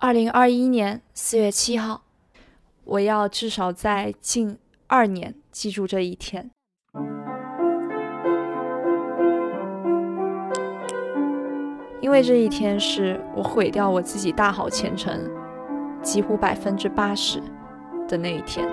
二零二一年四月七号，我要至少在近二年记住这一天，因为这一天是我毁掉我自己大好前程，几乎百分之八十的那一天，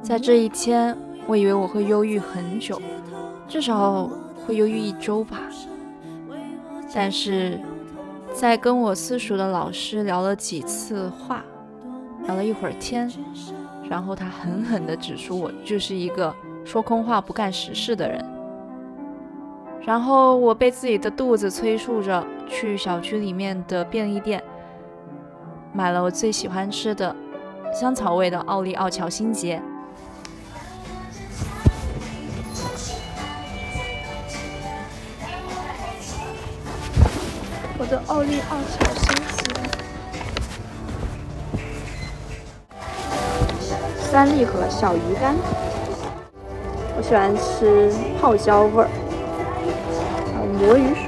在这一天。我以为我会忧郁很久，至少会忧郁一周吧。但是，在跟我私塾的老师聊了几次话，聊了一会儿天，然后他狠狠地指出我就是一个说空话不干实事的人。然后我被自己的肚子催促着去小区里面的便利店，买了我最喜欢吃的香草味的奥利奥乔心杰。我的奥利奥小心星，三丽和小鱼干，我喜欢吃泡椒味儿，魔芋。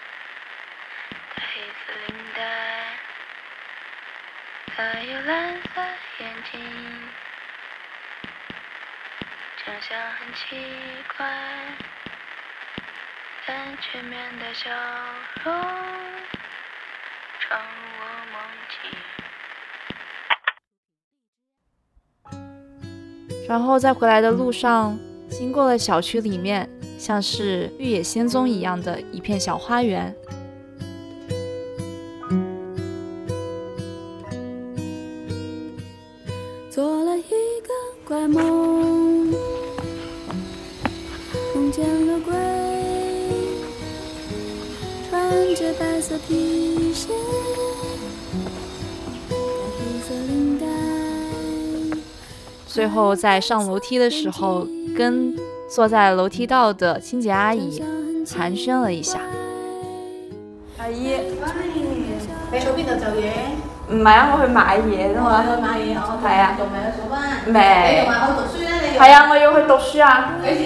黑色领带还有蓝色眼睛想很奇怪但却面带笑容闯入我梦境然后在回来的路上经过了小区里面像是绿野仙踪一样的一片小花园见了鬼，穿着白色皮鞋，最后在上楼梯的时候，跟坐在楼梯道的清洁阿姨寒暄了一下。阿姨，喂，你做边度做嘢？唔啊，我去卖嘢嘅嘛，去卖嘢好。系啊。做咩？未。你仲话去读书咧？你。系啊，我要去读书啊。几时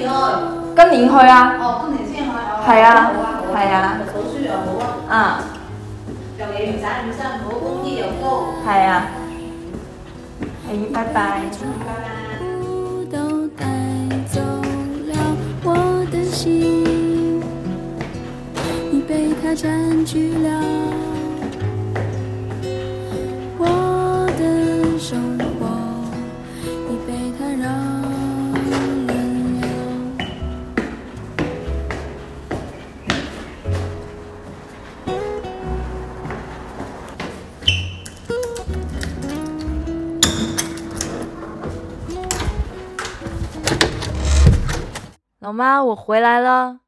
去？今年去啊！哦，今年先去啊！系啊，系啊，读书又好啊，嗯，又野唔使女生，好工资又高，系啊，哎，拜拜，拜拜。老妈，我回来了。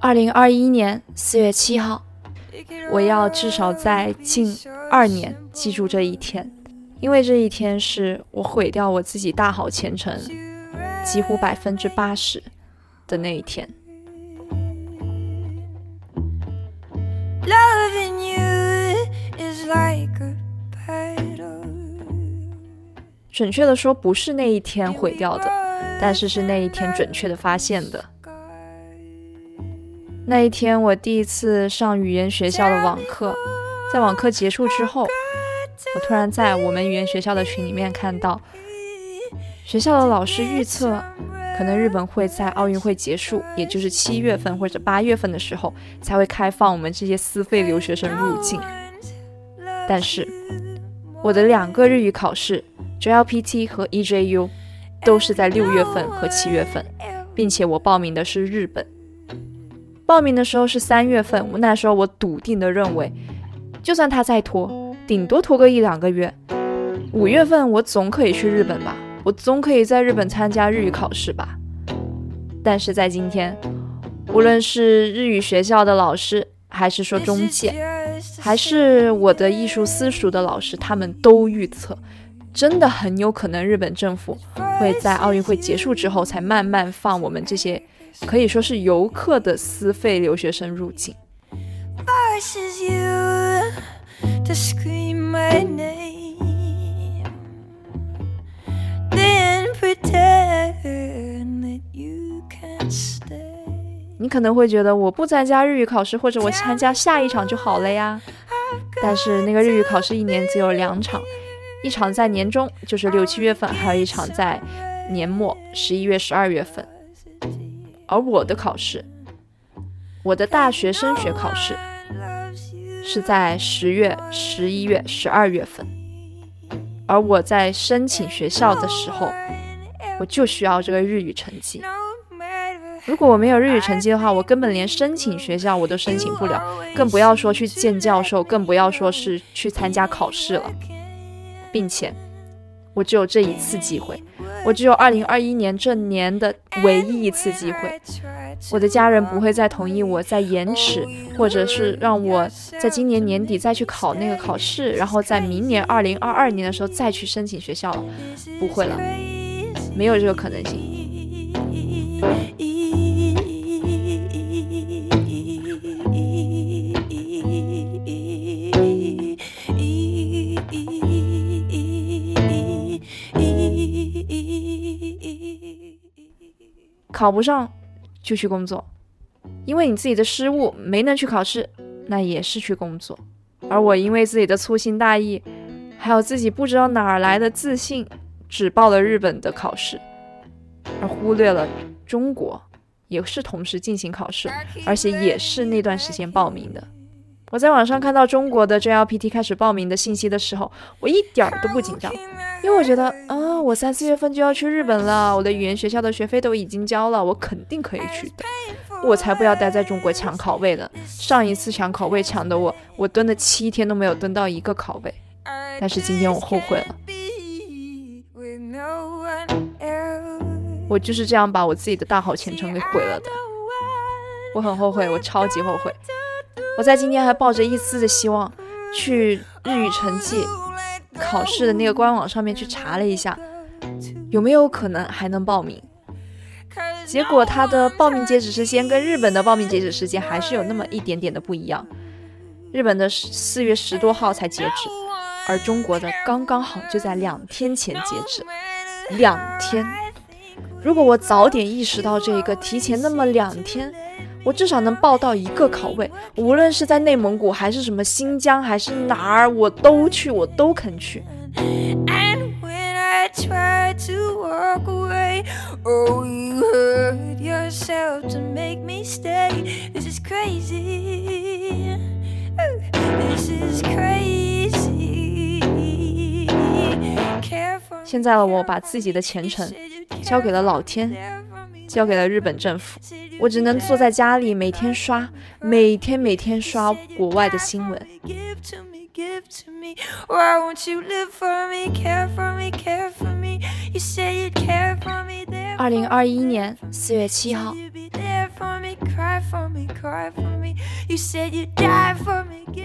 二零二一年四月七号，我要至少在近二年记住这一天，因为这一天是我毁掉我自己大好前程。几乎百分之八十的那一天。准确的说，不是那一天毁掉的，但是是那一天准确的发现的。那一天，我第一次上语言学校的网课，在网课结束之后，我突然在我们语言学校的群里面看到。学校的老师预测，可能日本会在奥运会结束，也就是七月份或者八月份的时候，才会开放我们这些私费留学生入境。但是，我的两个日语考试，JLPT 和 EJU，都是在六月份和七月份，并且我报名的是日本，报名的时候是三月份。我那时候我笃定的认为，就算他再拖，顶多拖个一两个月，五月份我总可以去日本吧。我总可以在日本参加日语考试吧？但是在今天，无论是日语学校的老师，还是说中介，还是我的艺术私塾的老师，他们都预测，真的很有可能日本政府会在奥运会结束之后，才慢慢放我们这些可以说是游客的私费留学生入境。你可能会觉得我不参加日语考试，或者我参加下一场就好了呀。但是那个日语考试一年只有两场，一场在年中，就是六七月份，还有一场在年末，十一月、十二月份。而我的考试，我的大学升学考试，是在十月、十一月、十二月份。而我在申请学校的时候。我就需要这个日语成绩。如果我没有日语成绩的话，我根本连申请学校我都申请不了，更不要说去见教授，更不要说是去参加考试了。并且，我只有这一次机会，我只有二零二一年这年的唯一一次机会。我的家人不会再同意我再延迟，或者是让我在今年年底再去考那个考试，然后在明年二零二二年的时候再去申请学校了，不会了。没有这个可能性。考不上就去工作，因为你自己的失误没能去考试，那也是去工作。而我因为自己的粗心大意，还有自己不知道哪儿来的自信。只报了日本的考试，而忽略了中国，也是同时进行考试，而且也是那段时间报名的。我在网上看到中国的 JLPT 开始报名的信息的时候，我一点儿都不紧张，因为我觉得啊，我三四月份就要去日本了，我的语言学校的学费都已经交了，我肯定可以去的。我才不要待在中国抢考位呢！上一次抢考位抢的我，我蹲了七天都没有蹲到一个考位，但是今天我后悔了。我就是这样把我自己的大好前程给毁了的，我很后悔，我超级后悔。我在今天还抱着一丝的希望，去日语成绩考试的那个官网上面去查了一下，有没有可能还能报名。结果他的报名截止时间跟日本的报名截止时间还是有那么一点点的不一样，日本的四月十多号才截止，而中国的刚刚好就在两天前截止。两天，如果我早点意识到这一个，提前那么两天，我至少能报到一个考位。无论是在内蒙古，还是什么新疆，还是哪儿，我都去，我都肯去。现在的我把自己的前程交给了老天，交给了日本政府，我只能坐在家里，每天刷，每天每天刷国外的新闻。二零二一年四月七号，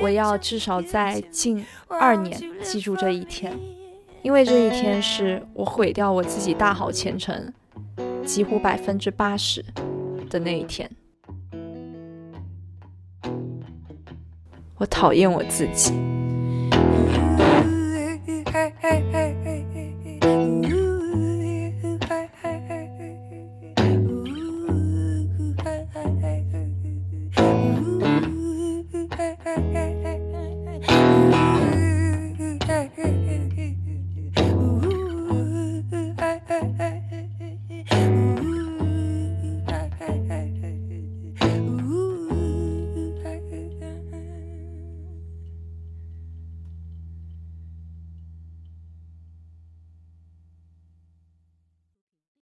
我要至少在近二年记住这一天。因为这一天是我毁掉我自己大好前程，几乎百分之八十的那一天，我讨厌我自己。